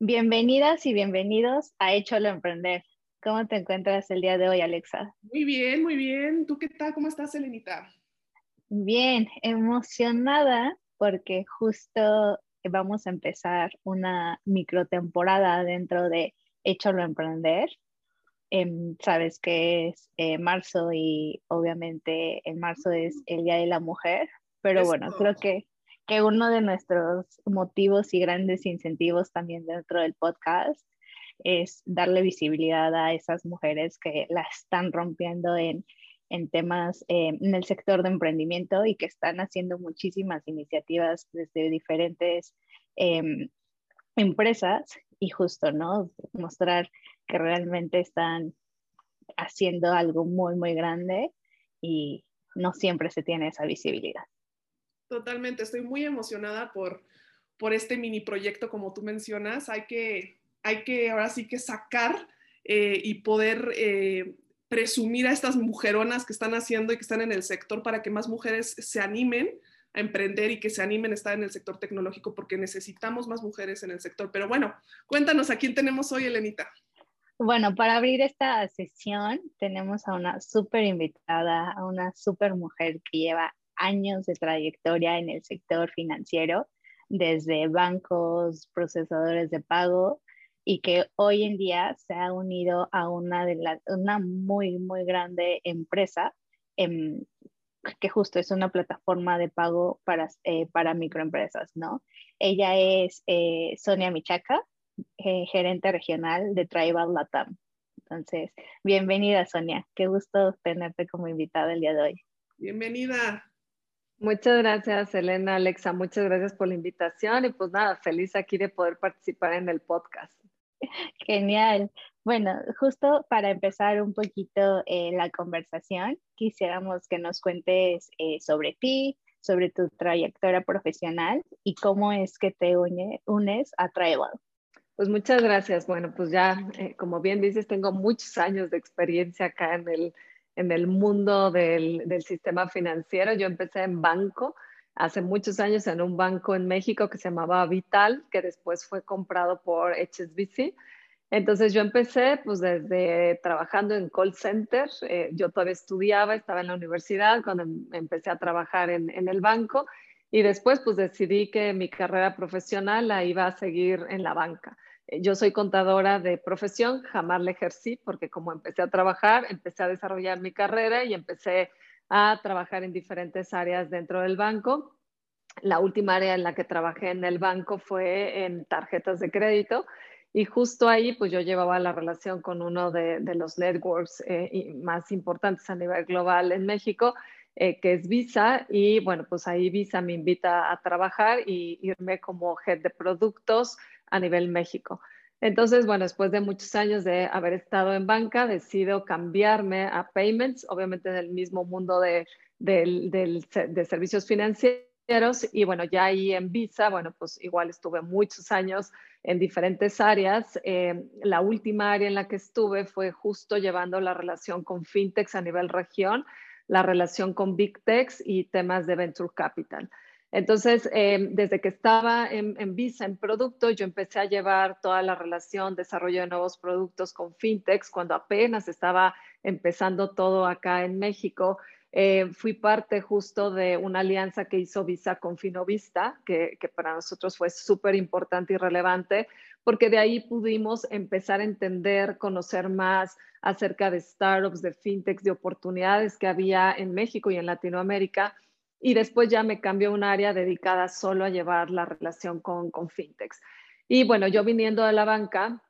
Bienvenidas y bienvenidos a Échalo a Emprender. ¿Cómo te encuentras el día de hoy, Alexa? Muy bien, muy bien. ¿Tú qué tal? ¿Cómo estás, Elenita? Bien, emocionada porque justo vamos a empezar una microtemporada dentro de Échalo a Emprender. Em, sabes que es eh, marzo y obviamente en marzo es el Día de la Mujer, pero bueno, creo que que uno de nuestros motivos y grandes incentivos también dentro del podcast es darle visibilidad a esas mujeres que la están rompiendo en, en temas eh, en el sector de emprendimiento y que están haciendo muchísimas iniciativas desde diferentes em, empresas y justo, ¿no? Mostrar que realmente están haciendo algo muy, muy grande y no siempre se tiene esa visibilidad. Totalmente, estoy muy emocionada por, por este mini proyecto como tú mencionas. Hay que, hay que ahora sí que sacar eh, y poder eh, presumir a estas mujeronas que están haciendo y que están en el sector para que más mujeres se animen a emprender y que se animen a estar en el sector tecnológico porque necesitamos más mujeres en el sector. Pero bueno, cuéntanos a quién tenemos hoy, Elenita. Bueno, para abrir esta sesión tenemos a una súper invitada, a una súper mujer que lleva años de trayectoria en el sector financiero, desde bancos, procesadores de pago, y que hoy en día se ha unido a una, de las una muy, muy grande empresa, em, que justo es una plataforma de pago para, eh, para microempresas, ¿no? Ella es eh, Sonia Michaca, eh, gerente regional de Tribal Latam. Entonces, bienvenida Sonia, qué gusto tenerte como invitada el día de hoy. Bienvenida. Muchas gracias, Elena, Alexa. Muchas gracias por la invitación y pues nada, feliz aquí de poder participar en el podcast. Genial. Bueno, justo para empezar un poquito eh, la conversación, quisiéramos que nos cuentes eh, sobre ti, sobre tu trayectoria profesional y cómo es que te unes a Tribal. Pues muchas gracias. Bueno, pues ya, eh, como bien dices, tengo muchos años de experiencia acá en el en el mundo del, del, sistema financiero. Yo empecé en banco hace muchos años en un banco en México que se llamaba Vital, que después fue comprado por HSBC. Entonces yo empecé pues desde trabajando en call center, eh, yo todavía estudiaba, estaba en la universidad cuando em, empecé a trabajar en, en, el banco y después pues decidí que mi carrera profesional la iba a seguir en la banca. Eh, yo soy contadora de profesión, jamás la ejercí porque como empecé a trabajar, empecé a desarrollar mi carrera y empecé a trabajar en diferentes áreas dentro del banco. La última área en la que trabajé en el banco fue en tarjetas de crédito y justo ahí pues yo llevaba la relación con uno de, los networks eh, más importantes a nivel global en México, eh, que es Visa y bueno pues ahí Visa me invita a trabajar y irme como head de productos a nivel México. Entonces, bueno, después de muchos años de haber estado en banca, decido cambiarme a payments, obviamente en el mismo mundo de, de, servicios financieros. Y bueno, ya ahí en Visa, bueno, pues igual estuve muchos años en diferentes áreas. Eh, la última área en la que estuve fue justo llevando la relación con fintechs a nivel región, la relación con big techs y temas de venture capital. Entonces, em, desde que estaba en, Visa, en producto, yo empecé a llevar toda la relación, desarrollo de nuevos productos con fintechs, cuando apenas estaba empezando todo acá en México. Eh, fui parte justo de una alianza que hizo Visa con Finovista, que, que para nosotros fue súper importante y relevante, porque de ahí pudimos empezar a entender, conocer más acerca de startups, de fintechs, de oportunidades que había en México y en Latinoamérica y después ya me cambió un área dedicada solo a llevar la relación con, con fintechs. Y bueno, yo viniendo de la banca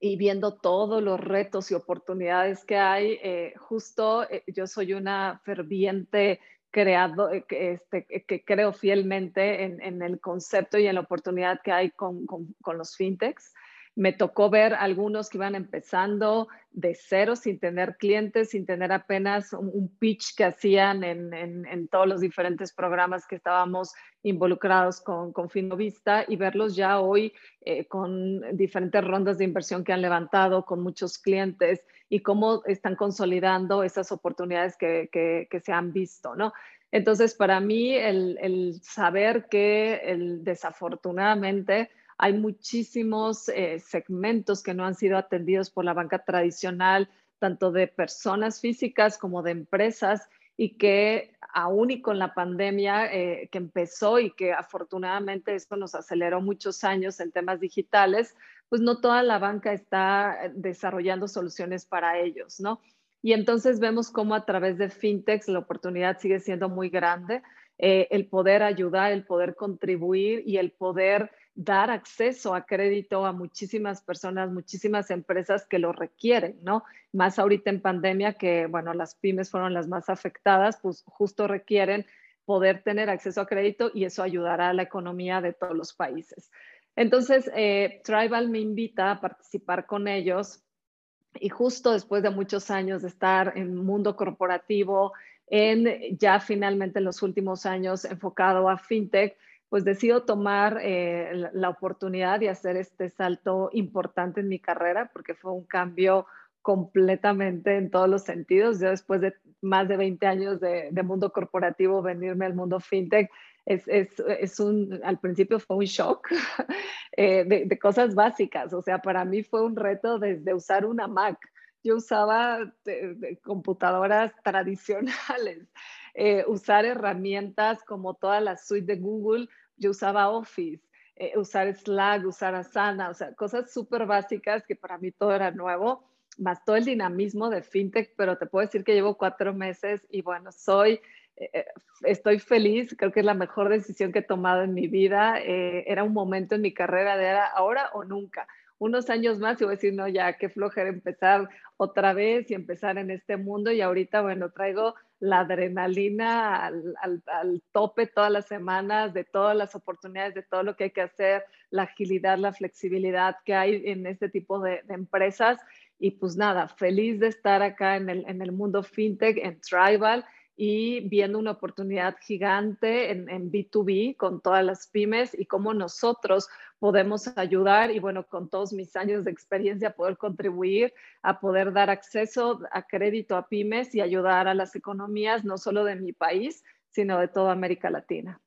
y viendo todos los retos y oportunidades que hay, eh, justo eh, yo soy una ferviente creado, eh, este, que creo fielmente en, en, el concepto y en la oportunidad que hay con, con, con los fintechs. Me tocó ver algunos que iban empezando de cero, sin tener clientes, sin tener apenas un, pitch que hacían en, todos los diferentes programas que estábamos involucrados con, con Finovista y verlos ya hoy eh, con diferentes rondas de inversión que han levantado, con muchos clientes y cómo están consolidando esas oportunidades que, que, se han visto, ¿no? Entonces, para mí, el, el saber que el, desafortunadamente hay muchísimos eh, segmentos que no han sido atendidos por la banca tradicional, tanto de personas físicas como de empresas, y que aún y con la pandemia eh, que empezó y que afortunadamente esto nos aceleró muchos años en temas digitales, pues no toda la banca está eh, desarrollando soluciones para ellos, ¿no? Y entonces vemos cómo a través de fintechs la oportunidad sigue siendo muy grande, el poder ayudar, el poder contribuir y el poder dar acceso a crédito a muchísimas personas, muchísimas empresas que lo requieren, ¿no? Más ahorita en pandemia que, bueno, las pymes fueron las más afectadas, pues justo requieren poder tener acceso a crédito y eso ayudará a la economía de todos los países. Entonces, eh, Tribal me invita a participar con ellos y justo después de muchos años de estar en mundo corporativo, en ya finalmente en los últimos años enfocado a fintech, pues decido tomar eh, la, oportunidad de hacer este salto importante en mi carrera, porque fue un cambio completamente en todos los sentidos. Yo después de más de 20 años de, mundo corporativo, venirme al mundo fintech, es, es, es un, al principio fue un shock eh, de, de, cosas básicas. O sea, para mí fue un reto desde usar una Mac. Yo usaba computadoras tradicionales. Eh, usar herramientas como toda la suite de Google, yo usaba Office, eh, usar Slack, usar Asana, o sea, cosas súper básicas que para mí todo era nuevo, más todo el dinamismo de FinTech, pero te puedo decir que llevo cuatro meses y bueno, soy, eh, estoy feliz, creo que es la mejor decisión que he tomado en mi vida, era un momento en mi carrera de ahora o nunca unos años más y voy a decir, no, ya qué flojera empezar otra vez y empezar en este mundo. Y ahorita, bueno, traigo la adrenalina al, al, tope todas las semanas, de todas las oportunidades, de todo lo que hay que hacer, la agilidad, la flexibilidad que hay en este tipo de, de empresas. Y pues nada, feliz de estar acá en el, en el mundo fintech, en Tribal y viendo una oportunidad gigante en, en, B2B con todas las pymes y cómo nosotros podemos ayudar y bueno, con todos mis años de experiencia poder contribuir a poder dar acceso a crédito a pymes y ayudar a las economías no solo de mi país, sino de toda América Latina.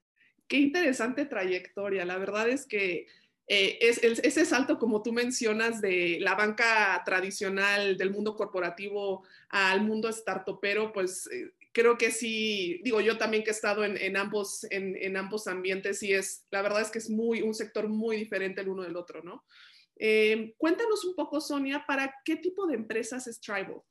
Qué interesante trayectoria. La verdad es que eh, es, ese salto, como tú mencionas, de la banca tradicional, del mundo corporativo al mundo startupero, pues eh, creo que sí, digo yo también que he estado en, ambos, en, ambos ambientes y es, la verdad es que es muy, un sector muy diferente el uno del otro, ¿no? Eh, cuéntanos un poco, Sonia, ¿para qué tipo de empresas es Tribal?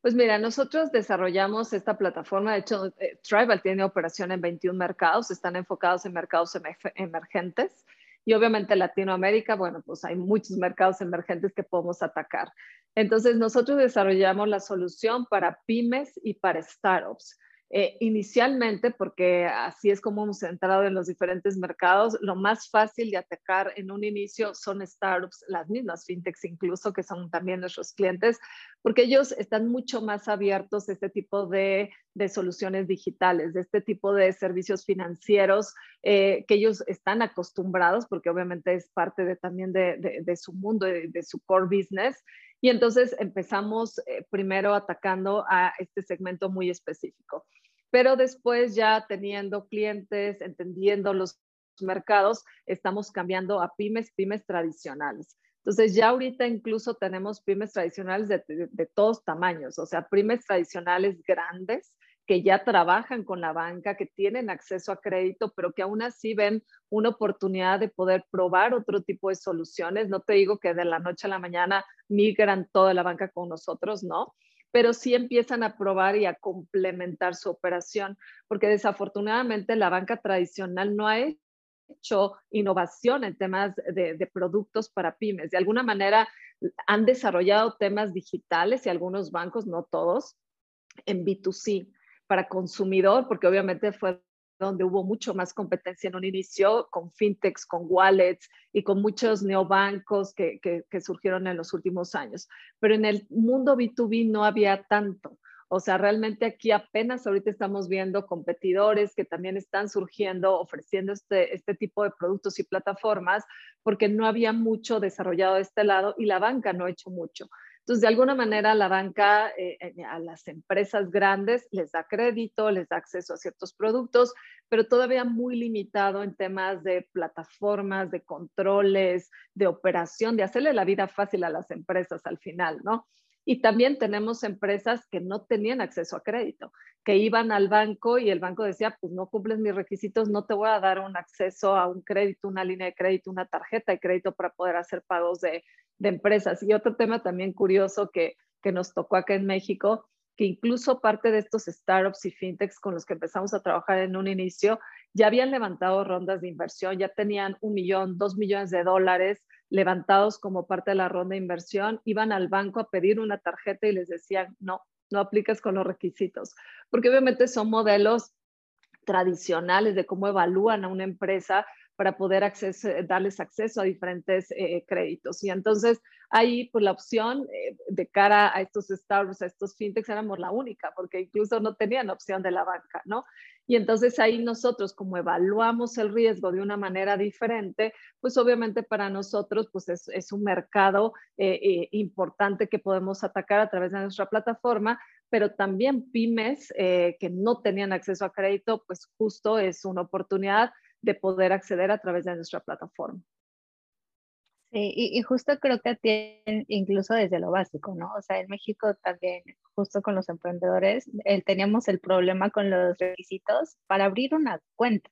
Pues mira, nosotros desarrollamos esta plataforma, de hecho, eh, Tribal tiene operación en 21 mercados, están enfocados en mercados emergentes y obviamente Latinoamérica, bueno, pues hay muchos mercados emergentes que podemos atacar. Entonces, nosotros desarrollamos la solución para pymes y para startups. Eh, inicialmente, porque así es como hemos entrado en los diferentes mercados, lo más fácil de atacar en un inicio son startups, las mismas fintechs incluso, que son también nuestros clientes, porque ellos están mucho más abiertos a este tipo de, soluciones digitales, de este tipo de servicios financieros eh, que ellos están acostumbrados, porque obviamente es parte de, también de, su mundo, de, su core business. Y entonces empezamos eh, primero atacando a este segmento muy específico. Pero después ya teniendo clientes, entendiendo los mercados, estamos cambiando a pymes, pymes tradicionales. Entonces ya ahorita incluso tenemos pymes tradicionales de, de, todos tamaños, o sea, pymes tradicionales grandes que ya trabajan con la banca, que tienen acceso a crédito, pero que aún así ven una oportunidad de poder probar otro tipo de soluciones. No te digo que de la noche a la mañana migran toda la banca con nosotros, ¿no? Pero sí empiezan a probar y a complementar su operación, porque desafortunadamente la banca tradicional no ha hecho innovación en temas de, de, productos para pymes. De alguna manera han desarrollado temas digitales y algunos bancos, no todos, en B2C para consumidor, porque obviamente fue donde hubo mucho más competencia en un inicio, con fintechs, con wallets y con muchos neobancos que, que, surgieron en los últimos años. Pero en el mundo B2B no había tanto. O sea, realmente aquí apenas ahorita estamos viendo competidores que también están surgiendo, ofreciendo este, este tipo de productos y plataformas, porque no había mucho desarrollado de este lado y la banca no ha hecho mucho. Entonces, de alguna manera, la banca eh, eh, a las empresas grandes les da crédito, les da acceso a ciertos productos, pero todavía muy limitado en temas de plataformas, de controles, de operación, de hacerle la vida fácil a las empresas al final, ¿no? Y también tenemos empresas que no tenían acceso a crédito, que iban al banco y el banco decía, pues no cumples mis requisitos, no te voy a dar un acceso a un crédito, una línea de crédito, una tarjeta de crédito para poder hacer pagos de, de empresas. Y otro tema también curioso que, que nos tocó acá en México, que incluso parte de estos startups y fintechs con los que empezamos a trabajar en un inicio ya habían levantado rondas de inversión, ya tenían un millón, dos millones de dólares levantados como parte de la ronda de inversión, iban al banco a pedir una tarjeta y les decían, no, no aplicas con los requisitos, porque obviamente son modelos tradicionales de cómo evalúan a una empresa para poder darles acceso a diferentes eh, créditos. Y entonces ahí pues la opción eh, de cara a estos startups, a estos fintechs, éramos la única, porque incluso no tenían opción de la banca, ¿no? Y entonces ahí nosotros, como evaluamos el riesgo de una manera diferente, pues obviamente para nosotros pues es, un mercado eh, importante que podemos atacar a través de nuestra plataforma, pero también pymes que no tenían acceso a crédito, pues justo es una oportunidad de poder acceder a través de nuestra plataforma. Sí, y, justo creo que tienen incluso desde lo básico, ¿no? O sea, en México también, justo con los emprendedores, teníamos el problema con los requisitos para abrir una cuenta,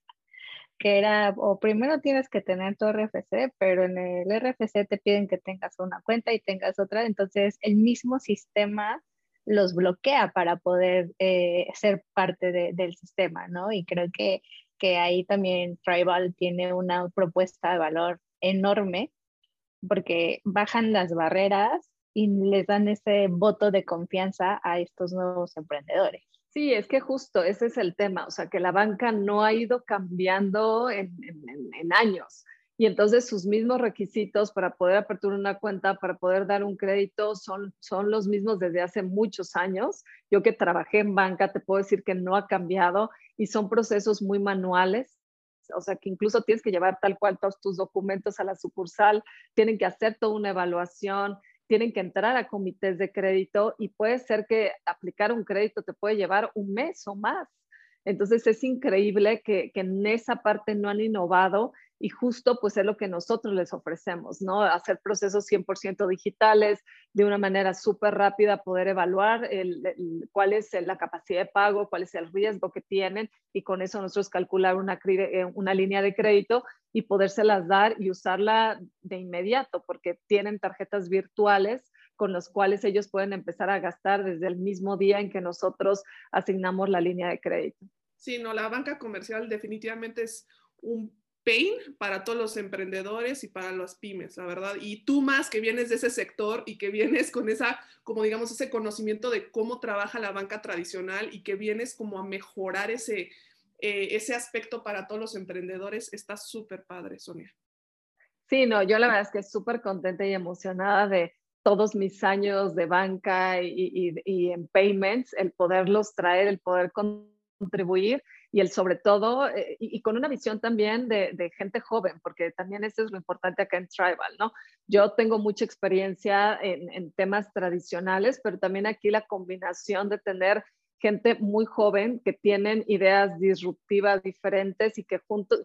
que era, o primero tienes que tener tu RFC, pero en el RFC te piden que tengas una cuenta y tengas otra, entonces el mismo sistema los bloquea para poder eh, ser parte del sistema, ¿no? Y creo que que ahí también Tribal tiene una propuesta de valor enorme porque bajan las barreras y les dan ese voto de confianza a estos nuevos emprendedores. Sí, es que justo ese es el tema, o sea, que la banca no ha ido cambiando en, en años. Y entonces sus mismos requisitos para poder aperturar una cuenta, para poder dar un crédito, son, son los mismos desde hace muchos años. Yo que trabajé en banca, te puedo decir que no ha cambiado y son procesos muy manuales. O sea, que incluso tienes que llevar tal cual todos tus documentos a la sucursal, tienen que hacer toda una evaluación, tienen que entrar a comités de crédito y puede ser que aplicar un crédito te puede llevar un mes o más. Entonces es increíble que, que en esa parte no han innovado y justo pues es lo que nosotros les ofrecemos, ¿no? Hacer procesos 100% digitales de una manera súper rápida, poder evaluar cuál es la capacidad de pago, cuál es el riesgo que tienen y con eso nosotros calcular una, eh, línea de crédito y podérselas dar y usarla de inmediato porque tienen tarjetas virtuales con las cuales ellos pueden empezar a gastar desde el mismo día en que nosotros asignamos la línea de crédito. Sí, no, la banca comercial definitivamente es un pain para todos los emprendedores y para las pymes, la verdad. Y tú más que vienes de ese sector y que vienes con esa, como digamos, ese conocimiento de cómo trabaja la banca tradicional y que vienes como a mejorar ese, eh, ese aspecto para todos los emprendedores, está súper padre, Sonia. Sí, no, yo la verdad es que súper contenta y emocionada de todos mis años de banca y, y en payments, el poderlos traer, el poder contribuir y el sobre todo, eh, y, con una visión también de, gente joven, porque también eso es lo importante acá en Tribal, ¿no? Yo tengo mucha experiencia en, temas tradicionales, pero también aquí la combinación de tener gente muy joven que tienen ideas disruptivas diferentes y que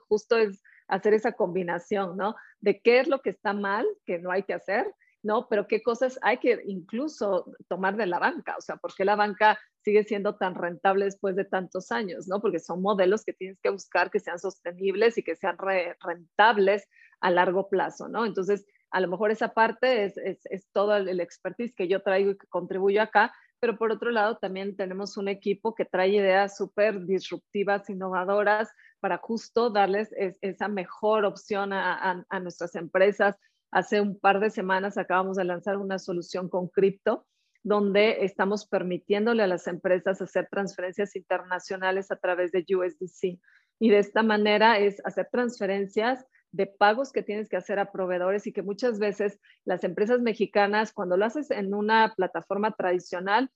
justo es hacer esa combinación, ¿no? De qué es lo que está mal, que no hay que hacer, ¿no? Pero qué cosas hay que incluso tomar de la banca, o sea, ¿por qué la banca sigue siendo tan rentable después de tantos años, ¿no? Porque son modelos que tienes que buscar que sean sostenibles y que sean rentables a largo plazo, ¿no? Entonces, a lo mejor esa parte es, es, todo el, expertise que yo traigo y que contribuyo acá, pero por otro lado también tenemos un equipo que trae ideas súper disruptivas, innovadoras, para justo darles esa mejor opción a, a nuestras empresas, Hace un par de semanas acabamos de lanzar una solución con cripto donde estamos permitiéndole a las empresas hacer transferencias internacionales a través de USDC. Y de esta manera es hacer transferencias de pagos que tienes que hacer a proveedores y que muchas veces las empresas mexicanas, cuando lo haces en una plataforma tradicional,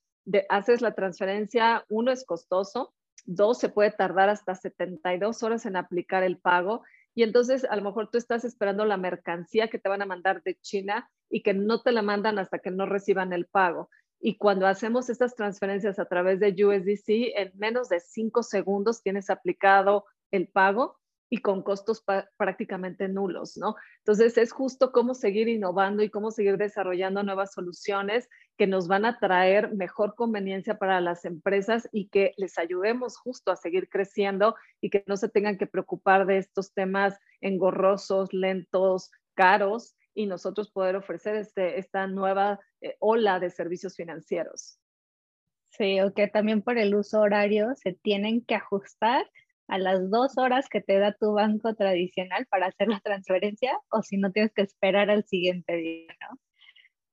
haces la transferencia, uno es costoso, dos se puede tardar hasta 72 horas en aplicar el pago y entonces a lo mejor tú estás esperando la mercancía que te van a mandar de China y que no te la mandan hasta que no reciban el pago. Y cuando hacemos estas transferencias a través de USDC, en menos de cinco segundos tienes aplicado el pago y con costos prácticamente nulos, ¿no? Entonces es justo cómo seguir innovando y cómo seguir desarrollando nuevas soluciones que nos van a traer mejor conveniencia para las empresas y que les ayudemos justo a seguir creciendo y que no se tengan que preocupar de estos temas engorrosos, lentos, caros y nosotros poder ofrecer este, esta nueva eh, ola de servicios financieros. Sí, o que también por el uso horario se tienen que ajustar a las dos horas que te da tu banco tradicional para hacer la transferencia o si no tienes que esperar al siguiente día, ¿no?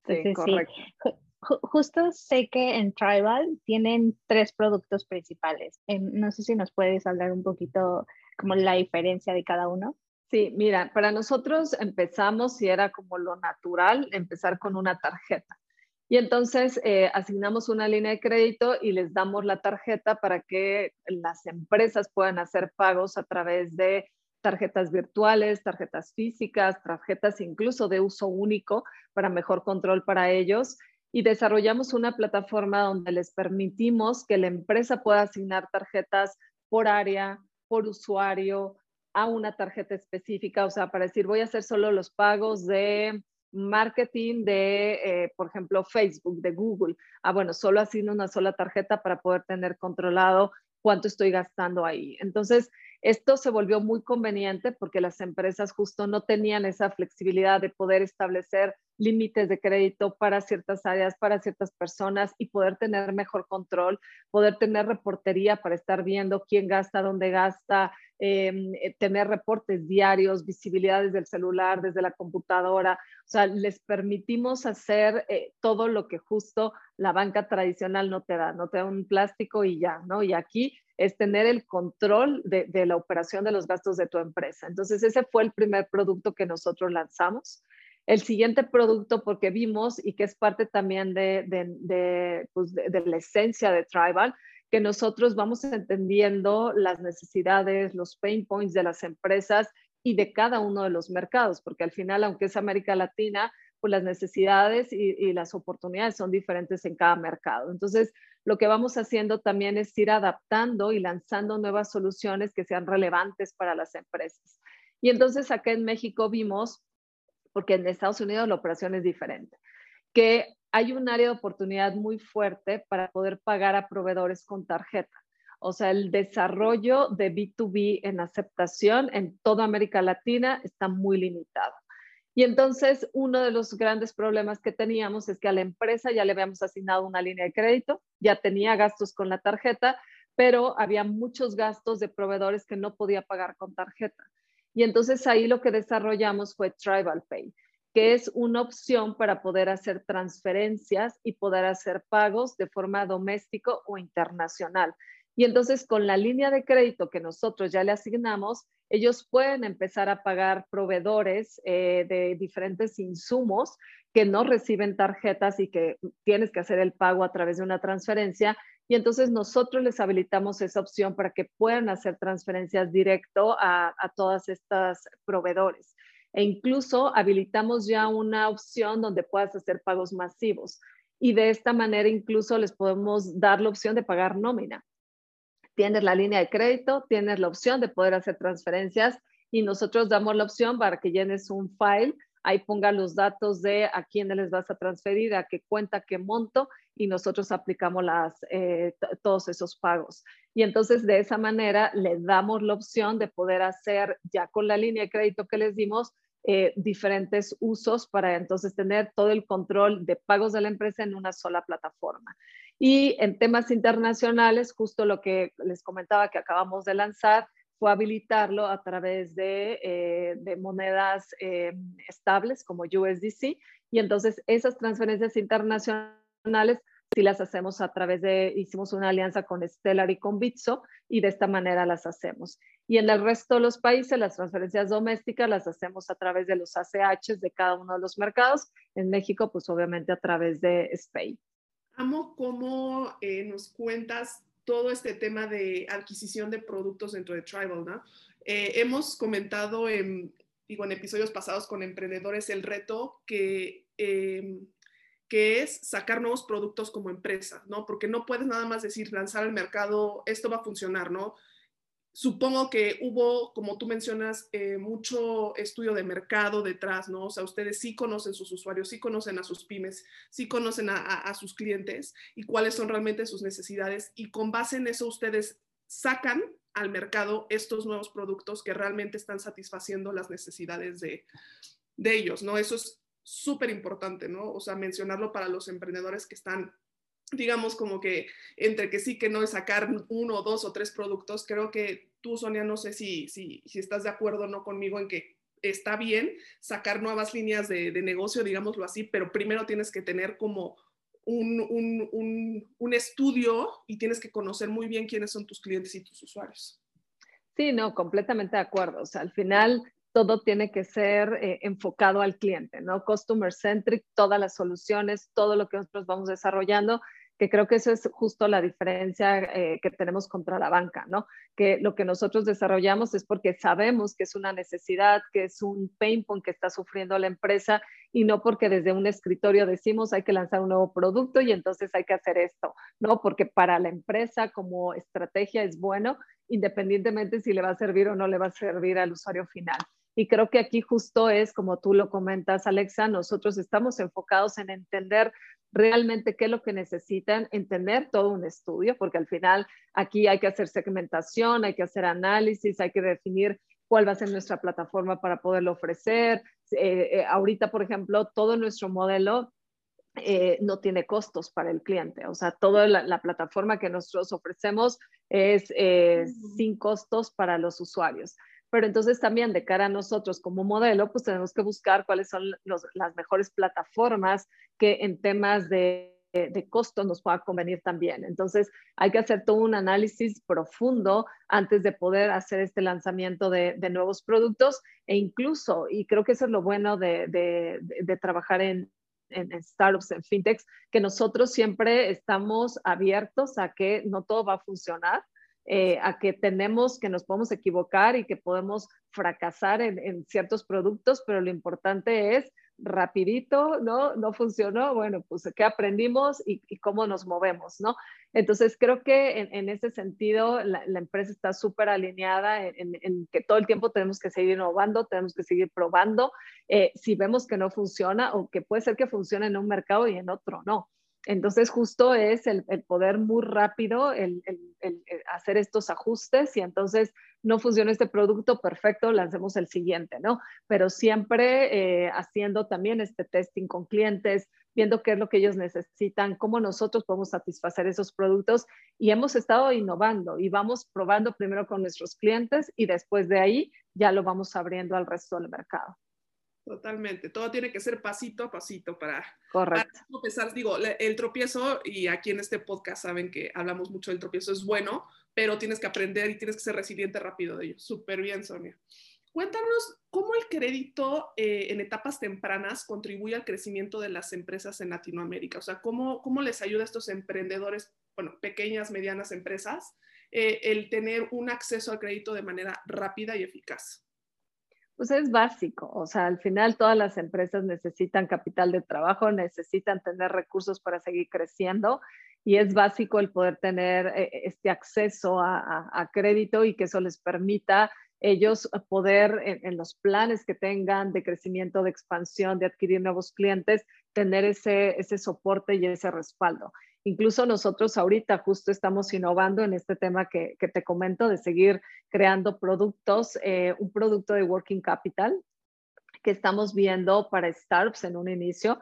sí, correcto. Justo sé que en Tribal tienen tres productos principales. No sé si nos puedes hablar un poquito como la diferencia de cada uno. Sí, mira, para nosotros empezamos y era como lo natural empezar con una tarjeta. Y entonces eh, asignamos una línea de crédito y les damos la tarjeta para que las empresas puedan hacer pagos a través de tarjetas virtuales, tarjetas físicas, tarjetas incluso de uso único para mejor control para ellos. Y desarrollamos una plataforma donde les permitimos que la empresa pueda asignar tarjetas por área, por usuario, a una tarjeta específica, o sea, para decir, voy a hacer solo los pagos de marketing de, eh, por ejemplo, Facebook, de Google. Ah, bueno, solo haciendo una sola tarjeta para poder tener controlado cuánto estoy gastando ahí. Entonces, esto se volvió muy conveniente porque las empresas justo no tenían esa flexibilidad de poder establecer límites de crédito para ciertas áreas, para ciertas personas y poder tener mejor control, poder tener reportería para estar viendo quién gasta, dónde gasta, em, eh, tener reportes diarios, visibilidades del celular, desde la computadora. O sea, les permitimos hacer eh, todo lo que justo la banca tradicional no te da, no te da un plástico y ya, ¿no? Y aquí es tener el control de, la operación de los gastos de tu empresa. Entonces, ese fue el primer producto que nosotros lanzamos. El siguiente producto, porque vimos y que es parte también de, pues, de, la esencia de Tribal, que nosotros vamos entendiendo las necesidades, los pain points de las empresas y de cada uno de los mercados, porque al final, aunque es América Latina, pues las necesidades y, y, las oportunidades son diferentes en cada mercado. Entonces, lo que vamos haciendo también es ir adaptando y lanzando nuevas soluciones que sean relevantes para las empresas. Y entonces acá en México vimos, porque en Estados Unidos la operación es diferente, que hay un área de oportunidad muy fuerte para poder pagar a proveedores con tarjeta. O sea, el desarrollo de B2B en aceptación en toda América Latina está muy limitado. Y entonces uno de los grandes problemas que teníamos es que a la empresa ya le habíamos asignado una línea de crédito, ya tenía gastos con la tarjeta, pero había muchos gastos de proveedores que no podía pagar con tarjeta. Y entonces ahí lo que desarrollamos fue Tribal Pay, que es una opción para poder hacer transferencias y poder hacer pagos de forma doméstico o internacional. Y entonces con la línea de crédito que nosotros ya le asignamos, ellos pueden empezar a pagar proveedores eh, de diferentes insumos que no reciben tarjetas y que tienes que hacer el pago a través de una transferencia. Y entonces nosotros les habilitamos esa opción para que puedan hacer transferencias directo a, a todas estas proveedores. E incluso habilitamos ya una opción donde puedas hacer pagos masivos. Y de esta manera incluso les podemos dar la opción de pagar nómina tienes la línea de crédito, tienes la opción de poder hacer transferencias y nosotros damos la opción para que llenes un file, ahí ponga los datos de a quién les vas a transferir, a qué cuenta, qué monto y nosotros aplicamos las, eh, todos esos pagos. Y entonces de esa manera le damos la opción de poder hacer ya con la línea de crédito que les dimos eh, diferentes usos para entonces tener todo el control de pagos de la empresa en una sola plataforma. Y en temas internacionales, justo lo que les comentaba que acabamos de lanzar, fue habilitarlo a través de, eh, monedas eh, estables como USDC. Y entonces esas transferencias internacionales sí las hacemos a través de, hicimos una alianza con Stellar y con Bitso y de esta manera las hacemos. Y en el resto de los países, las transferencias domésticas las hacemos a través de los ACHs de cada uno de los mercados. En México, pues obviamente a través de SPAY. Amo cómo eh, nos cuentas todo este tema de adquisición de productos dentro de Tribal, ¿no? Eh, hemos comentado en, digo, en episodios pasados con emprendedores el reto que... Em, que es sacar nuevos productos como empresa, ¿no? Porque no puedes nada más decir, lanzar al mercado, esto va a funcionar, ¿no? Supongo que hubo, como tú mencionas, eh, mucho estudio de mercado detrás, ¿no? O sea, ustedes sí conocen sus usuarios, sí conocen a sus pymes, sí conocen a, sus clientes y cuáles son realmente sus necesidades y con base en eso ustedes sacan al mercado estos nuevos productos que realmente están satisfaciendo las necesidades de, de ellos, ¿no? Eso es súper importante, ¿no? O sea, mencionarlo para los emprendedores que están, digamos, como que entre que sí que no es sacar uno, dos o tres productos. Creo que tú, Sonia, no sé si, si, si estás de acuerdo o no conmigo en que está bien sacar nuevas líneas de, de negocio, digámoslo así, pero primero tienes que tener como un, un, un, estudio y tienes que conocer muy bien quiénes son tus clientes y tus usuarios. Sí, no, completamente de acuerdo. O sea, al final todo tiene que ser eh, enfocado al cliente, ¿no? Customer centric, todas las soluciones, todo lo que nosotros vamos desarrollando, que creo que eso es justo la diferencia eh, que tenemos contra la banca, ¿no? Que lo que nosotros desarrollamos es porque sabemos que es una necesidad, que es un pain point que está sufriendo la empresa y no porque desde un escritorio decimos hay que lanzar un nuevo producto y entonces hay que hacer esto, ¿no? Porque para la empresa como estrategia es bueno, independientemente si le va a servir o no le va a servir al usuario final. Y creo que aquí justo es, como tú lo comentas, Alexa, nosotros estamos enfocados en entender realmente qué es lo que necesitan, entender todo un estudio, porque al final aquí hay que hacer segmentación, hay que hacer análisis, hay que definir cuál va a ser nuestra plataforma para poderlo ofrecer. Eh, eh, ahorita, por ejemplo, todo nuestro modelo eh, no tiene costos para el cliente. O sea, toda la, plataforma que nosotros ofrecemos es sin costos para los usuarios pero entonces también de cara a nosotros como modelo, pues tenemos que buscar cuáles son las mejores plataformas que en temas de, de costo nos pueda convenir también. Entonces hay que hacer todo un análisis profundo antes de poder hacer este lanzamiento de, nuevos productos e incluso, y creo que eso es lo bueno de, trabajar en, startups, en fintechs, que nosotros siempre estamos abiertos a que no todo va a funcionar, eh, a que tenemos, que nos podemos equivocar y que podemos fracasar en, ciertos productos, pero lo importante es rapidito, ¿no? No funcionó, bueno, pues qué aprendimos y, cómo nos movemos, ¿no? Entonces creo que en, ese sentido la, empresa está súper alineada en, que todo el tiempo tenemos que seguir innovando, tenemos que seguir probando. Eh, si vemos que no funciona o que puede ser que funcione en un mercado y en otro no. Entonces, justo es el, poder muy rápido, el, hacer estos ajustes y entonces no funciona este producto, perfecto, lancemos el siguiente, ¿no? Pero siempre eh, haciendo también este testing con clientes, viendo qué es lo que ellos necesitan, cómo nosotros podemos satisfacer esos productos y hemos estado innovando y vamos probando primero con nuestros clientes y después de ahí ya lo vamos abriendo al resto del mercado. Totalmente, todo tiene que ser pasito a pasito para, Correcto. Digo, el tropiezo, y aquí en este podcast saben que hablamos mucho del tropiezo, es bueno, pero tienes que aprender y tienes que ser resiliente rápido de ello. Súper bien, Sonia. Cuéntanos cómo el crédito eh, en etapas tempranas contribuye al crecimiento de las empresas en Latinoamérica. O sea, cómo, cómo les ayuda a estos emprendedores, bueno, pequeñas, medianas empresas, eh, el tener un acceso al crédito de manera rápida y eficaz pues es básico. O sea, al final todas las empresas necesitan capital de trabajo, necesitan tener recursos para seguir creciendo y es básico el poder tener eh, este acceso a, crédito y que eso les permita ellos poder en, los planes que tengan de crecimiento, de expansión, de adquirir nuevos clientes, tener ese, ese soporte y ese respaldo. Incluso nosotros ahorita justo estamos innovando en este tema que, te comento de seguir creando productos, eh, un producto de Working Capital que estamos viendo para startups en un inicio,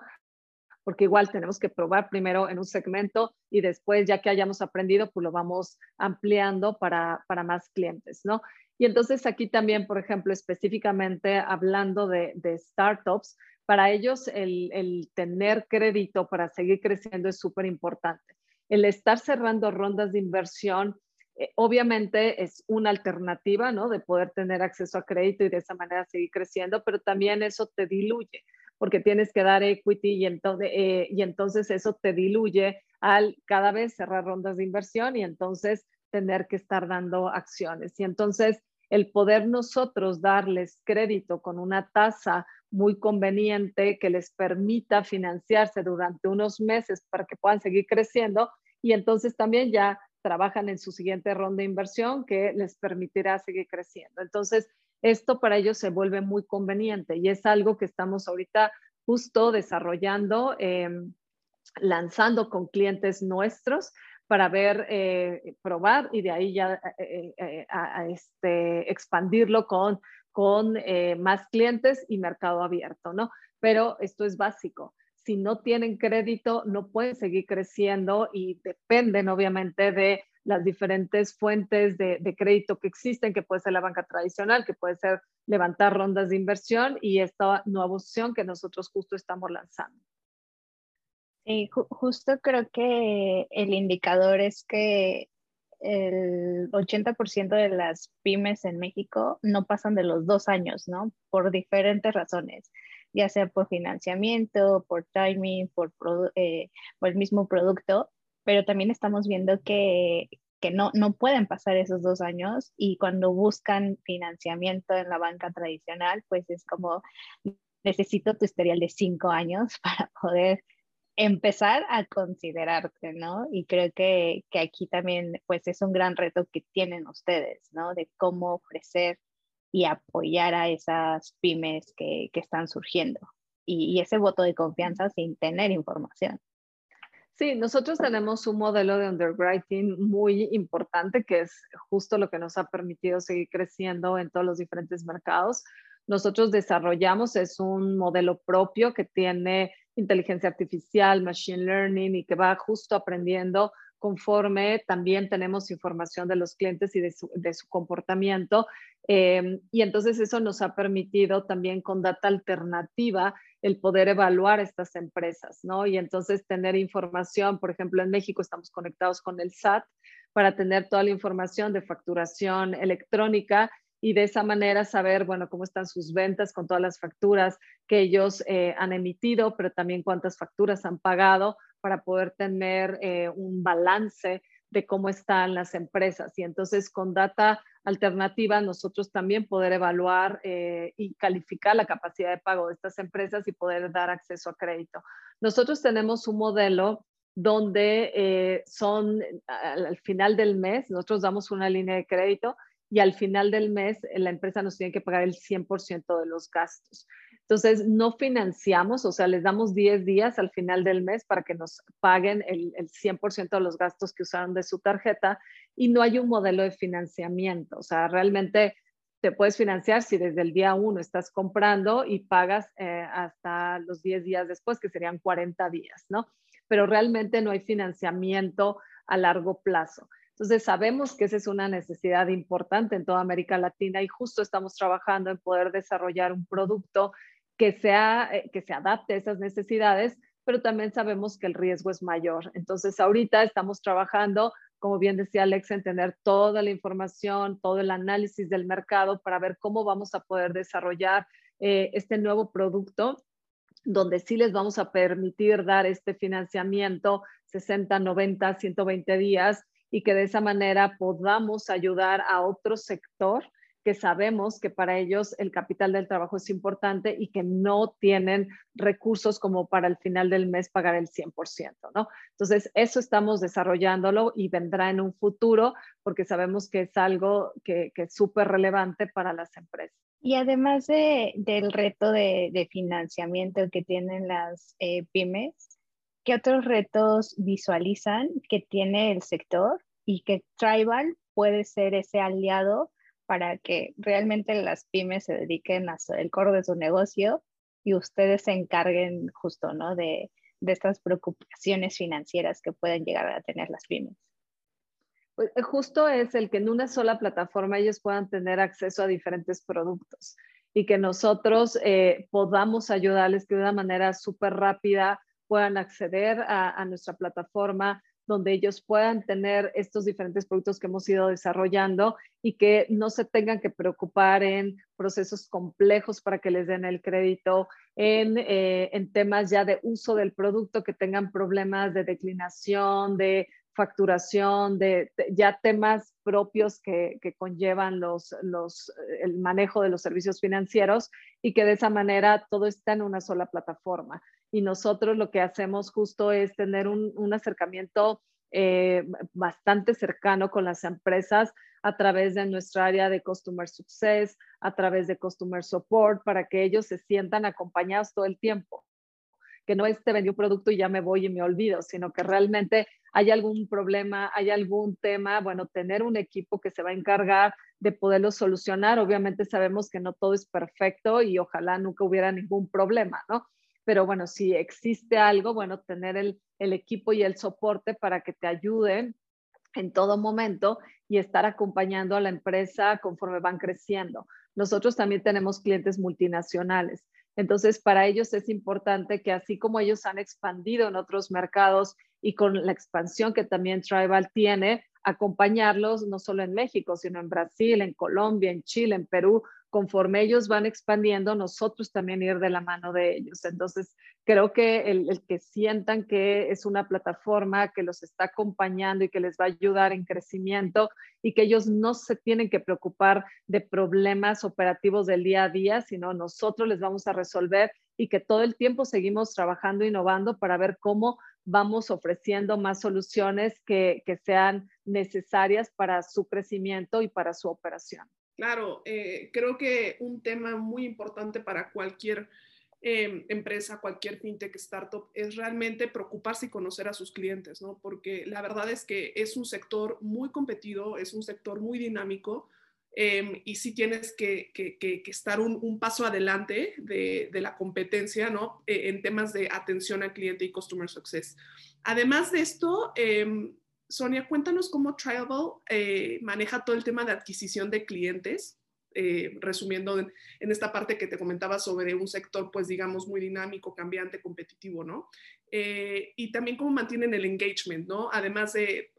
porque igual tenemos que probar primero en un segmento y después ya que hayamos aprendido, pues lo vamos ampliando para, más clientes, ¿no? Y entonces aquí también, por ejemplo, específicamente hablando de, de startups, para ellos el, tener crédito para seguir creciendo es súper importante. El estar cerrando rondas de inversión, eh, obviamente es una alternativa, ¿no? De poder tener acceso a crédito y de esa manera seguir creciendo, pero también eso te diluye, porque tienes que dar equity y entonces, eh, y entonces eso te diluye al cada vez cerrar rondas de inversión y entonces tener que estar dando acciones. Y entonces el poder nosotros darles crédito con una tasa muy conveniente que les permita financiarse durante unos meses para que puedan seguir creciendo y entonces también ya trabajan en su siguiente ronda de inversión que les permitirá seguir creciendo. Entonces, esto para ellos se vuelve muy conveniente y es algo que estamos ahorita justo desarrollando, em, lanzando con clientes nuestros para ver, eh, probar y de ahí ya eh, eh, este, expandirlo con más clientes y mercado abierto, ¿no? Pero esto es básico. Si no tienen crédito, no pueden seguir creciendo y dependen obviamente de las diferentes fuentes de, crédito que existen, que puede ser la banca tradicional, que puede ser levantar rondas de inversión y esta nueva opción que nosotros justo estamos lanzando. Justo creo que el indicador es que el 80% de las pymes en México no pasan de los dos años, ¿no? Por diferentes razones, ya sea por financiamiento, por timing, por, eh, el mismo producto, pero también estamos viendo que, que no, no pueden pasar esos dos años y cuando buscan financiamiento en la banca tradicional, pues es como necesito tu historial de cinco años para poder empezar a considerarte, ¿no? Y creo que, que, aquí también, pues es un gran reto que tienen ustedes, ¿no? De cómo ofrecer y apoyar a esas pymes que, que están surgiendo. Y, y, ese voto de confianza sin tener información. Sí, nosotros tenemos un modelo de underwriting muy importante que es justo lo que nos ha permitido seguir creciendo en todos los diferentes mercados. Nosotros desarrollamos, es un modelo propio que tiene inteligencia artificial, machine learning y que va justo aprendiendo conforme también tenemos información de los clientes y de su, comportamiento. Em, y entonces eso nos ha permitido también con data alternativa el poder evaluar estas empresas, ¿no? Y entonces tener información, por ejemplo, en México estamos conectados con el SAT para tener toda la información de facturación electrónica y de esa manera saber, bueno, cómo están sus ventas con todas las facturas que ellos eh, han emitido, pero también cuántas facturas han pagado para poder tener eh, un balance de cómo están las empresas. Y entonces con data alternativa nosotros también poder evaluar eh, y calificar la capacidad de pago de estas empresas y poder dar acceso a crédito. Nosotros tenemos un modelo donde son al final del mes, nosotros damos una línea de crédito y al final del mes eh, la empresa nos tiene que pagar el 100% de los gastos. Entonces, no financiamos, o sea, les damos 10 días al final del mes para que nos paguen el, el 100% de los gastos que usaron de su tarjeta y no hay un modelo de financiamiento. O sea, realmente te puedes financiar si desde el día 1 estás comprando y pagas eh, hasta los 10 días después, que serían 40 días, ¿no? Pero realmente no hay financiamiento a largo plazo. Entonces, sabemos que esa es una necesidad importante en toda América Latina y justo estamos trabajando en poder desarrollar un producto que, sea, eh, que se adapte a esas necesidades, pero también sabemos que el riesgo es mayor. Entonces, ahorita estamos trabajando, como bien decía Alex, en tener toda la información, todo el análisis del mercado para ver cómo vamos a poder desarrollar eh, este nuevo producto donde sí les vamos a permitir dar este financiamiento 60, 90, 120 días y que de esa manera podamos ayudar a otro sector que sabemos que para ellos el capital del trabajo es importante y que no tienen recursos como para el final del mes pagar el 100%, ¿no? Entonces, eso estamos desarrollándolo y vendrá en un futuro porque sabemos que es algo que, es súper relevante para las empresas. Y además de, del reto de, financiamiento que tienen las eh, pymes, ¿qué otros retos visualizan que tiene el sector y que Tribal puede ser ese aliado para que realmente las pymes se dediquen a el core de su negocio y ustedes se encarguen justo, ¿no? De, estas preocupaciones financieras que pueden llegar a tener las pymes. Pues eh, justo es el que en una sola plataforma ellos puedan tener acceso a diferentes productos. y que nosotros eh, podamos ayudarles de una manera súper rápida puedan acceder a, nuestra plataforma, donde ellos puedan tener estos diferentes productos que hemos ido desarrollando y que no se tengan que preocupar en procesos complejos para que les den el crédito, en, eh, en temas ya de uso del producto, que tengan problemas de declinación, de facturación, de, ya temas propios que, que conllevan los, los, el manejo de los servicios financieros y que de esa manera todo está en una sola plataforma. Y nosotros lo que hacemos justo es tener un, acercamiento eh, bastante cercano con las empresas a través de nuestra área de Customer Success, a través de Customer Support, para que ellos se sientan acompañados todo el tiempo que no es te vendí un producto y ya me voy y me olvido, sino que realmente hay algún problema, hay algún tema, bueno, tener un equipo que se va a encargar de poderlo solucionar. Obviamente sabemos que no todo es perfecto y ojalá nunca hubiera ningún problema, ¿no? Pero bueno, si existe algo, bueno, tener el, el equipo y el soporte para que te ayuden en todo momento y estar acompañando a la empresa conforme van creciendo. Nosotros también tenemos clientes multinacionales. Entonces, para ellos es importante que así como ellos han expandido en otros mercados y con la expansión que también Tribal tiene, acompañarlos no solo en México, sino en Brasil, en Colombia, en Chile, en Perú, conforme ellos van expandiendo, nosotros también ir de la mano de ellos. Entonces, creo que el, que sientan que es una plataforma que los está acompañando y que les va a ayudar en crecimiento y que ellos no se tienen que preocupar de problemas operativos del día a día, sino nosotros les vamos a resolver y que todo el tiempo seguimos trabajando, innovando para ver cómo vamos ofreciendo más soluciones que, que sean necesarias para su crecimiento y para su operación. Claro, eh, creo que un tema muy importante para cualquier em, empresa, cualquier fintech startup, es realmente preocuparse y conocer a sus clientes, ¿no? Porque la verdad es que es un sector muy competido, es un sector muy dinámico em, y sí tienes que, estar un, paso adelante de, la competencia, ¿no? E, en temas de atención al cliente y customer success. Además de esto, em, Sonia, cuéntanos cómo Triable eh, maneja todo el tema de adquisición de clientes, eh, resumiendo en, esta parte que te comentaba sobre un sector, pues digamos, muy dinámico, cambiante, competitivo, ¿no? Eh, y también cómo mantienen el engagement, ¿no? Además de,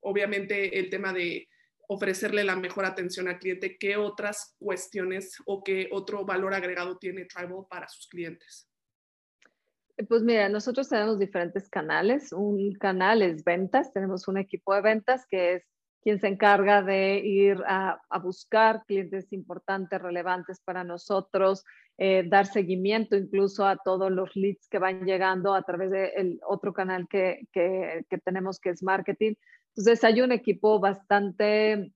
obviamente, el tema de ofrecerle la mejor atención al cliente, ¿qué otras cuestiones o qué otro valor agregado tiene Tribal para sus clientes? Pues mira, nosotros tenemos diferentes canales. Un canal es ventas, tenemos un equipo de ventas que es quien se encarga de ir a, buscar clientes importantes, relevantes para nosotros, eh, dar seguimiento incluso a todos los leads que van llegando a través del otro canal que, que, tenemos que es marketing. Entonces hay un equipo bastante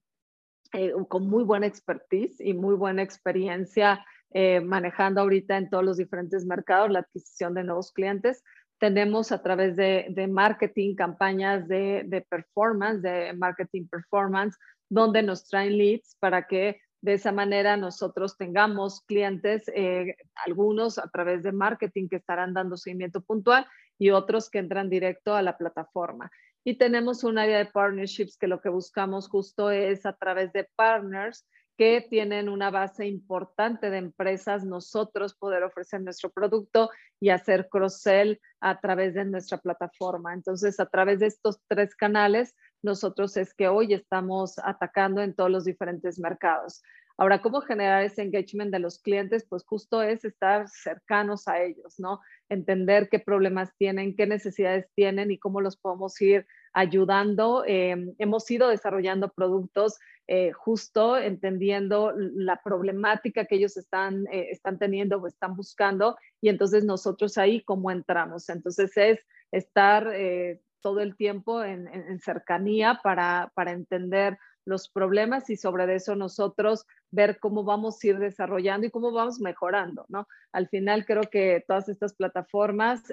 eh, con muy buena expertise y muy buena experiencia eh, manejando ahorita en todos los diferentes mercados la adquisición de nuevos clientes. Tenemos a través de, marketing campañas de, performance, de marketing performance, donde nos traen leads para que de esa manera nosotros tengamos clientes, eh, algunos a través de marketing que estarán dando seguimiento puntual y otros que entran directo a la plataforma. Y tenemos un área de partnerships que lo que buscamos justo es a través de partners que tienen una base importante de empresas, nosotros poder ofrecer nuestro producto y hacer cross-sell a través de nuestra plataforma. Entonces, a través de estos tres canales, nosotros es que hoy estamos atacando en todos los diferentes mercados. Ahora, ¿cómo generar ese engagement de los clientes? Pues justo es estar cercanos a ellos, ¿no? Entender qué problemas tienen, qué necesidades tienen y cómo los podemos ir ayudando. Eh, hemos ido desarrollando productos eh, justo entendiendo la problemática que ellos están, eh, están teniendo o están buscando y entonces nosotros ahí cómo entramos. Entonces es estar eh, todo el tiempo en, cercanía para, para entender los problemas y sobre eso nosotros ver cómo vamos a ir desarrollando y cómo vamos mejorando, ¿no? Al final creo que todas estas plataformas,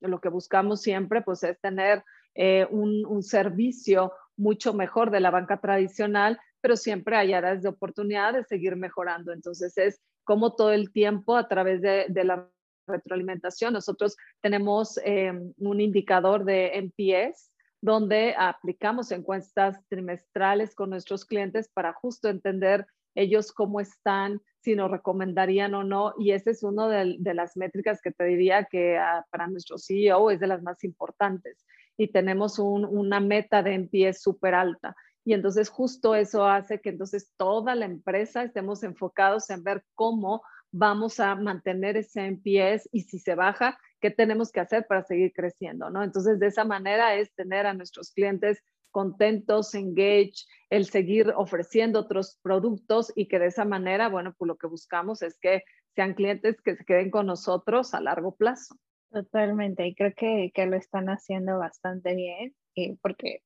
lo que buscamos siempre pues es tener un, un, servicio mucho mejor de la banca tradicional, pero siempre hay áreas de oportunidad de seguir mejorando. Entonces es como todo el tiempo a través de, la retroalimentación. Nosotros tenemos eh, un indicador de NPS donde aplicamos encuestas trimestrales con nuestros clientes para justo entender ellos cómo están, si nos recomendarían o no. Y esa es una de, las métricas que te diría que ah, para nuestro CEO es de las más importantes. Y tenemos una meta de NPS súper alta. Y entonces justo eso hace que entonces toda la empresa estemos enfocados en ver cómo vamos a mantener ese NPS y si se baja, qué tenemos que hacer para seguir creciendo, ¿no? Entonces, de esa manera es tener a nuestros clientes contentos, engage, el seguir ofreciendo otros productos y que de esa manera, bueno, pues lo que buscamos es que sean clientes que se queden con nosotros a largo plazo. Totalmente, y creo que, que lo están haciendo bastante bien, y porque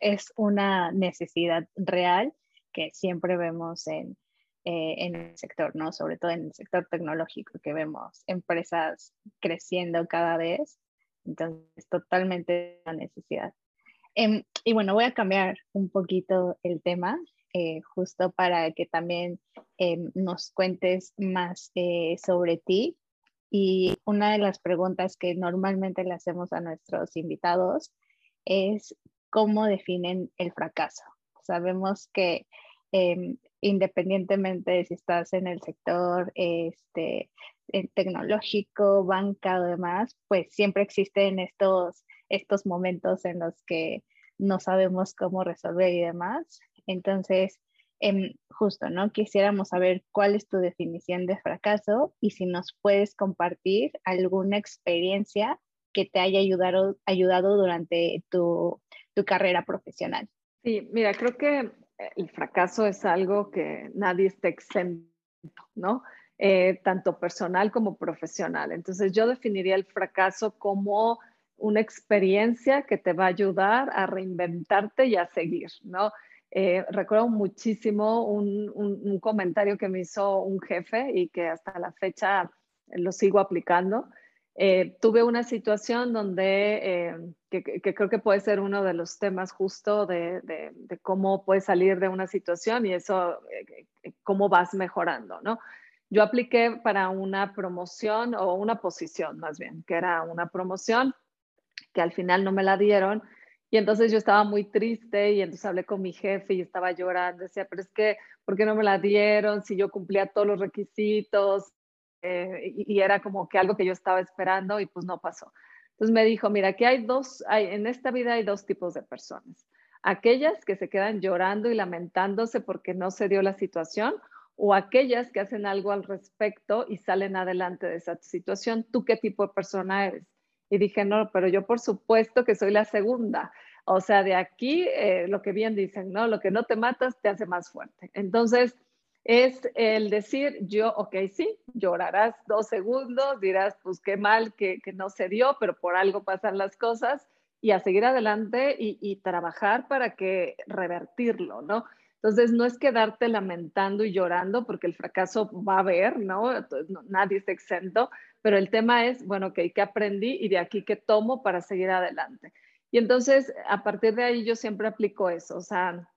es una necesidad real que siempre vemos en, eh, en el sector, ¿no? Sobre todo en el sector tecnológico, que vemos empresas creciendo cada vez. Entonces, totalmente la necesidad. Em, y bueno, voy a cambiar un poquito el tema, eh, justo para que también em, nos cuentes más eh, sobre ti. Y una de las preguntas que normalmente le hacemos a nuestros invitados es cómo definen el fracaso. Sabemos que em, independientemente de si estás en el sector este, tecnológico, banca o demás, pues siempre existen estos, estos momentos en los que no sabemos cómo resolver y demás. Entonces, em, justo, ¿no? Quisiéramos saber cuál es tu definición de fracaso y si nos puedes compartir alguna experiencia que te haya ayudado, ayudado durante tu, tu carrera profesional. Sí, mira, creo que el fracaso es algo que nadie está exento, ¿no? Eh, tanto personal como profesional. Entonces yo definiría el fracaso como una experiencia que te va a ayudar a reinventarte y a seguir, ¿no? Eh, recuerdo muchísimo un, comentario que me hizo un jefe y que hasta la fecha lo sigo aplicando. Eh, tuve una situación donde, eh, que, creo que puede ser uno de los temas justo de, de, cómo puedes salir de una situación y eso, cómo vas mejorando, ¿no? Yo apliqué para una promoción o una posición más bien, que era una promoción que al final no me la dieron y entonces yo estaba muy triste y entonces hablé con mi jefe y estaba llorando, decía, pero es que, ¿por qué no me la dieron si yo cumplía todos los requisitos? Eh, y, era como que algo que yo estaba esperando y pues no pasó. Entonces me dijo, mira, aquí hay dos, hay, en esta vida hay dos tipos de personas. Aquellas que se quedan llorando y lamentándose porque no se dio la situación o aquellas que hacen algo al respecto y salen adelante de esa situación. ¿Tú qué tipo de persona eres? Y dije, no, pero yo por supuesto que soy la segunda. O sea, de aquí, eh, lo que bien dicen, ¿no? Lo que no te matas te hace más fuerte. Entonces, es el decir, yo, ok, sí, llorarás dos segundos, dirás, pues qué mal que, no se dio, pero por algo pasan las cosas y a seguir adelante y, trabajar para que revertirlo, ¿no? Entonces, no es quedarte lamentando y llorando porque el fracaso va a haber, ¿no? Nadie está exento, pero el tema es, bueno, ok, ¿qué aprendí y de aquí qué tomo para seguir adelante? Y entonces, a partir de ahí yo siempre aplico eso, o sea,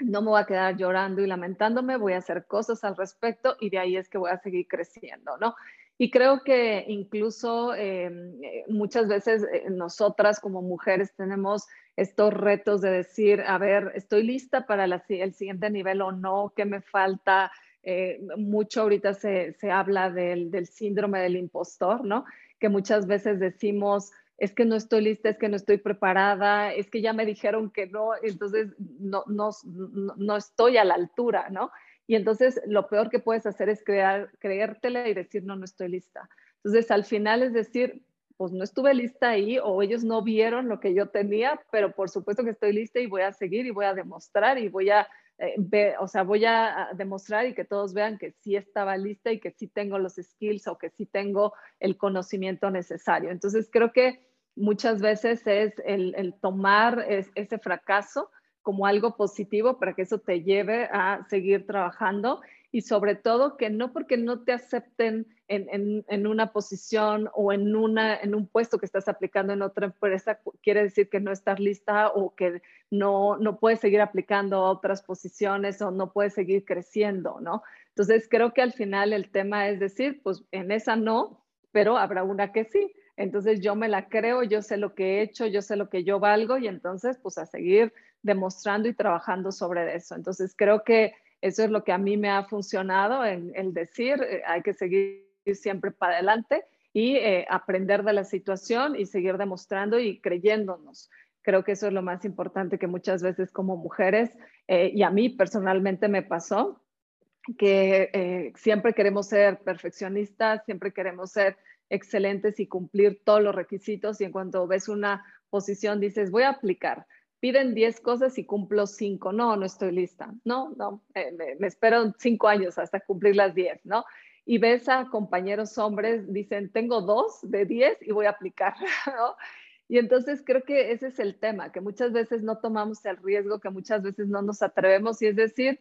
no me voy a quedar llorando y lamentándome, voy a hacer cosas al respecto y de ahí es que voy a seguir creciendo, ¿no? Y creo que incluso em, eh, muchas veces eh, nosotras como mujeres tenemos estos retos de decir, a ver, ¿estoy lista para el siguiente nivel o no? ¿Qué me falta? Eh, mucho ahorita se, se habla del, del síndrome del impostor, ¿no? Que muchas veces decimos, es que no estoy lista, es que no estoy preparada, es que ya me dijeron que no, entonces no, no, no estoy a la altura, ¿no? Y entonces lo peor que puedes hacer es crear, creértela y decir, no, no estoy lista. Entonces al final es decir, pues no estuve lista ahí o ellos no vieron lo que yo tenía, pero por supuesto que estoy lista y voy a seguir y voy a demostrar y voy a eh, o sea, voy a, demostrar y que todos vean que sí estaba lista y que sí tengo los skills o que sí tengo el conocimiento necesario. Entonces, creo que muchas veces es el, tomar ese fracaso como algo positivo para que eso te lleve a seguir trabajando y sobre todo que no porque no te acepten en, una posición o en, una, en un puesto que estás aplicando en otra empresa, quiere decir que no estás lista o que no, no puedes seguir aplicando a otras posiciones o no puedes seguir creciendo, ¿no? Entonces creo que al final el tema es decir, pues en esa no, pero habrá una que sí. Entonces yo me la creo, yo sé lo que he hecho, yo sé lo que yo valgo y entonces pues a seguir demostrando y trabajando sobre eso. Entonces creo que Eso es lo que a mí me ha funcionado en el decir, eh, hay que seguir siempre para adelante y eh, aprender de la situación y seguir demostrando y creyéndonos. Creo que eso es lo más importante que muchas veces como mujeres, eh, y a mí personalmente me pasó, que siempre queremos ser perfeccionistas, siempre queremos ser excelentes y cumplir todos los requisitos y en cuanto ves una posición dices, voy a aplicar. Piden 10 cosas y cumplo 5. No, no estoy lista. No, no, eh, me, espero 5 años hasta cumplir las 10, ¿no? Y ves a compañeros hombres, dicen, tengo 2 de 10 y voy a aplicar, ¿no? Y entonces creo que ese es el tema, que muchas veces no tomamos el riesgo, que muchas veces no nos atrevemos y es decir,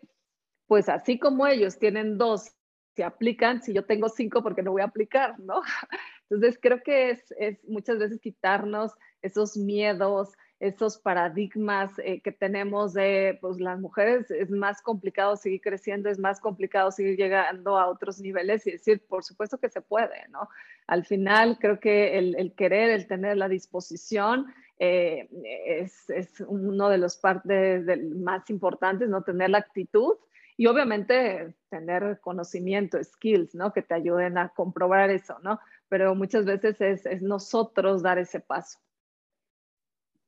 pues así como ellos tienen dos se aplican, si yo tengo cinco, porque no voy a aplicar, ¿no? Entonces creo que es, es muchas veces quitarnos esos miedos, esos paradigmas eh, que tenemos de, pues las mujeres es más complicado seguir creciendo, es más complicado seguir llegando a otros niveles y decir, por supuesto que se puede, ¿no? Al final creo que el, el querer, el tener la disposición eh, es, es, uno de los partes más importantes, ¿no? Tener la actitud y obviamente tener conocimiento, skills, ¿no? Que te ayuden a comprobar eso, ¿no? Pero muchas veces es, es nosotros dar ese paso.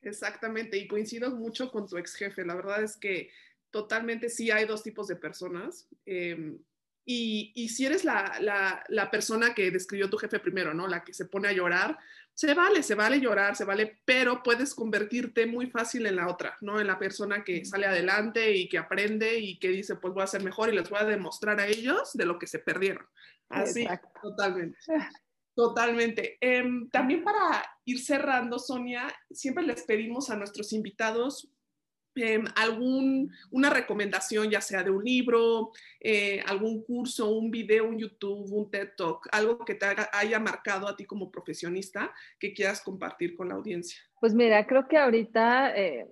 Exactamente, y coincido mucho con tu ex jefe. La verdad es que totalmente sí hay dos tipos de personas. Eh, y, y, si eres la, la, la, persona que describió tu jefe primero, ¿no? La que se pone a llorar, se vale, se vale llorar, se vale, pero puedes convertirte muy fácil en la otra, ¿no? En la persona que sale adelante y que aprende y que dice, pues voy a ser mejor y les voy a demostrar a ellos de lo que se perdieron. Así, totalmente. Totalmente. Eh, también para ir cerrando, Sonia, siempre les pedimos a nuestros invitados eh, algún, una recomendación, ya sea de un libro, eh, algún curso, un video, un YouTube, un TED Talk, algo que te haya marcado a ti como profesionista que quieras compartir con la audiencia. Pues mira, creo que ahorita, eh,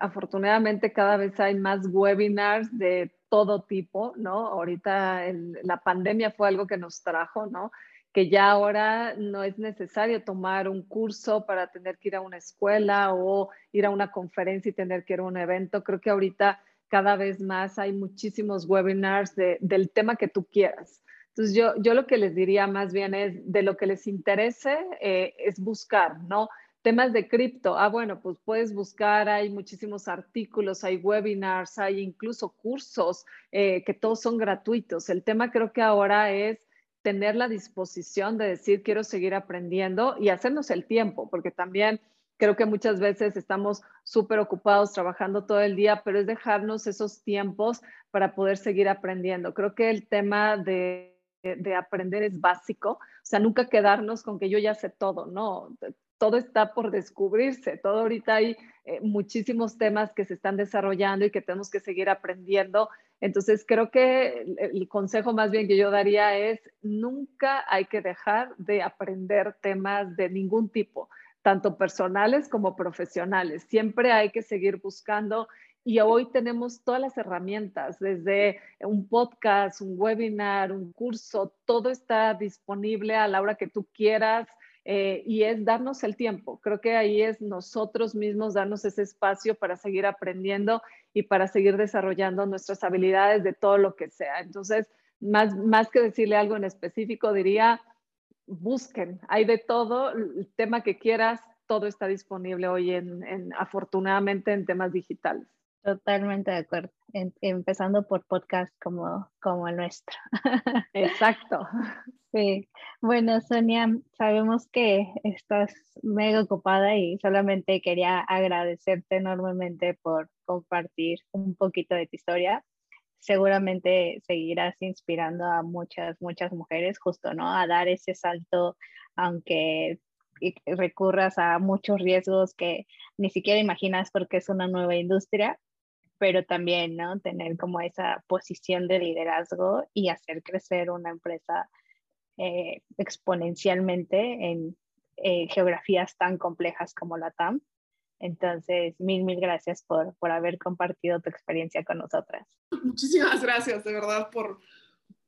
afortunadamente, cada vez hay más webinars de todo tipo, ¿no? Ahorita la pandemia fue algo que nos trajo, ¿no? Que ya ahora no es necesario tomar un curso para tener que ir a una escuela o ir a una conferencia y tener que ir a un evento. Creo que ahorita cada vez más hay muchísimos webinars del tema que tú quieras. Entonces yo, yo lo que les diría más bien es de lo que les interese eh, es buscar, ¿no? Temas de cripto, ah, bueno, pues puedes buscar, hay muchísimos artículos, hay webinars, hay incluso cursos eh, que todos son gratuitos. El tema creo que ahora es tener la disposición de decir quiero seguir aprendiendo y hacernos el tiempo, porque también creo que muchas veces estamos súper ocupados trabajando todo el día, pero es dejarnos esos tiempos para poder seguir aprendiendo. Creo que el tema de, de aprender es básico, o sea, nunca quedarnos con que yo ya sé todo, ¿no? Todo está por descubrirse, todo ahorita hay eh, muchísimos temas que se están desarrollando y que tenemos que seguir aprendiendo entonces, creo que el, consejo más bien que yo daría es, nunca hay que dejar de aprender temas de ningún tipo, tanto personales como profesionales. Siempre hay que seguir buscando y hoy tenemos todas las herramientas, desde un podcast, un webinar, un curso, todo está disponible a la hora que tú quieras. Eh, y es darnos el tiempo. Creo que ahí es nosotros mismos darnos ese espacio para seguir aprendiendo y para seguir desarrollando nuestras habilidades de todo lo que sea. Entonces, más, más que decirle algo en específico, diría, busquen, hay de todo, el tema que quieras, todo está disponible hoy en, en afortunadamente en temas digitales. Totalmente de acuerdo. empezando por podcast como, como el nuestro. Exacto. Sí. Bueno, Sonia, sabemos que estás mega ocupada y solamente quería agradecerte enormemente por compartir un poquito de tu historia. Seguramente seguirás inspirando a muchas, muchas mujeres justo, ¿no? A dar ese salto, aunque recurras a muchos riesgos que ni siquiera imaginas porque es una nueva industria, pero también, ¿no? Tener como esa posición de liderazgo y hacer crecer una empresa eh, exponencialmente en eh, geografías tan complejas como la TAM. Entonces, mil, mil gracias por, por haber compartido tu experiencia con nosotras. Muchísimas gracias, de verdad, por,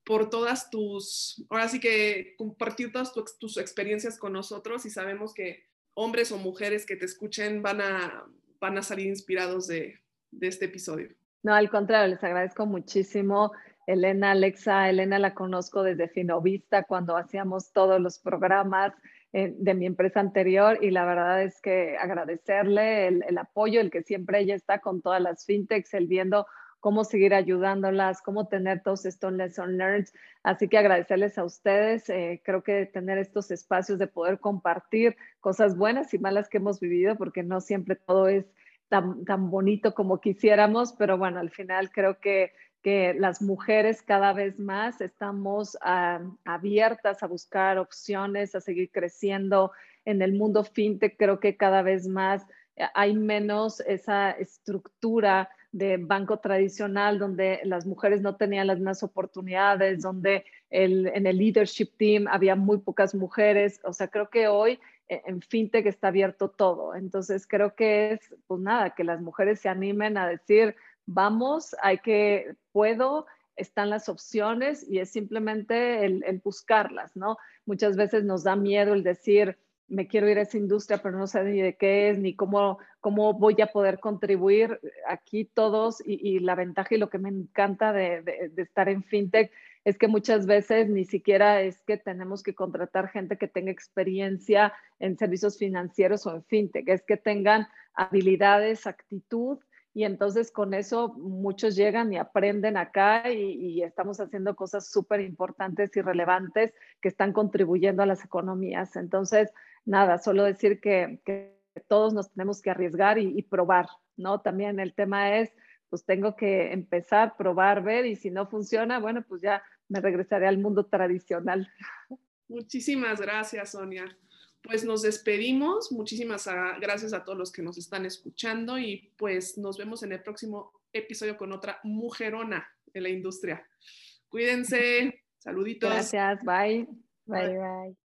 por todas tus, ahora sí que compartir todas tus, tus experiencias con nosotros y sabemos que hombres o mujeres que te escuchen van a, van a salir inspirados de, de este episodio. No, al contrario, les agradezco muchísimo. Elena, Alexa, Elena la conozco desde Finovista cuando hacíamos todos los programas eh, de mi empresa anterior y la verdad es que agradecerle el, el, apoyo, el que siempre ella está con todas las fintechs, el viendo cómo seguir ayudándolas, cómo tener todos estos lesson learned. Así que agradecerles a ustedes. Eh, creo que tener estos espacios de poder compartir cosas buenas y malas que hemos vivido, porque no siempre todo es tan, tan bonito como quisiéramos, pero bueno, al final creo que, que las mujeres cada vez más estamos uh, abiertas a buscar opciones, a seguir creciendo en el mundo fintech. Creo que cada vez más eh, hay menos esa estructura de banco tradicional donde las mujeres no tenían las mismas oportunidades, donde el, en el leadership team había muy pocas mujeres. O sea, creo que hoy en fintech está abierto todo. Entonces, creo que es, pues nada, que las mujeres se animen a decir, vamos, hay que, puedo, están las opciones y es simplemente el, buscarlas, ¿no? Muchas veces nos da miedo el decir, me quiero ir a esa industria, pero no sé ni de qué es, ni cómo, cómo voy a poder contribuir aquí todos. Y, la ventaja y lo que me encanta de, estar en FinTech es que muchas veces ni siquiera es que tenemos que contratar gente que tenga experiencia en servicios financieros o en FinTech, es que tengan habilidades, actitud. Y entonces con eso muchos llegan y aprenden acá y, y estamos haciendo cosas súper importantes y relevantes que están contribuyendo a las economías. Entonces, nada, solo decir que, todos nos tenemos que arriesgar y, probar, ¿no? También el tema es, pues tengo que empezar, probar, ver y si no funciona, bueno, pues ya me regresaré al mundo tradicional. Muchísimas gracias, Sonia. Pues nos despedimos. Muchísimas gracias a todos los que nos están escuchando y pues nos vemos en el próximo episodio con otra mujerona en la industria. Cuídense. Saluditos. Gracias. Bye. Bye, bye.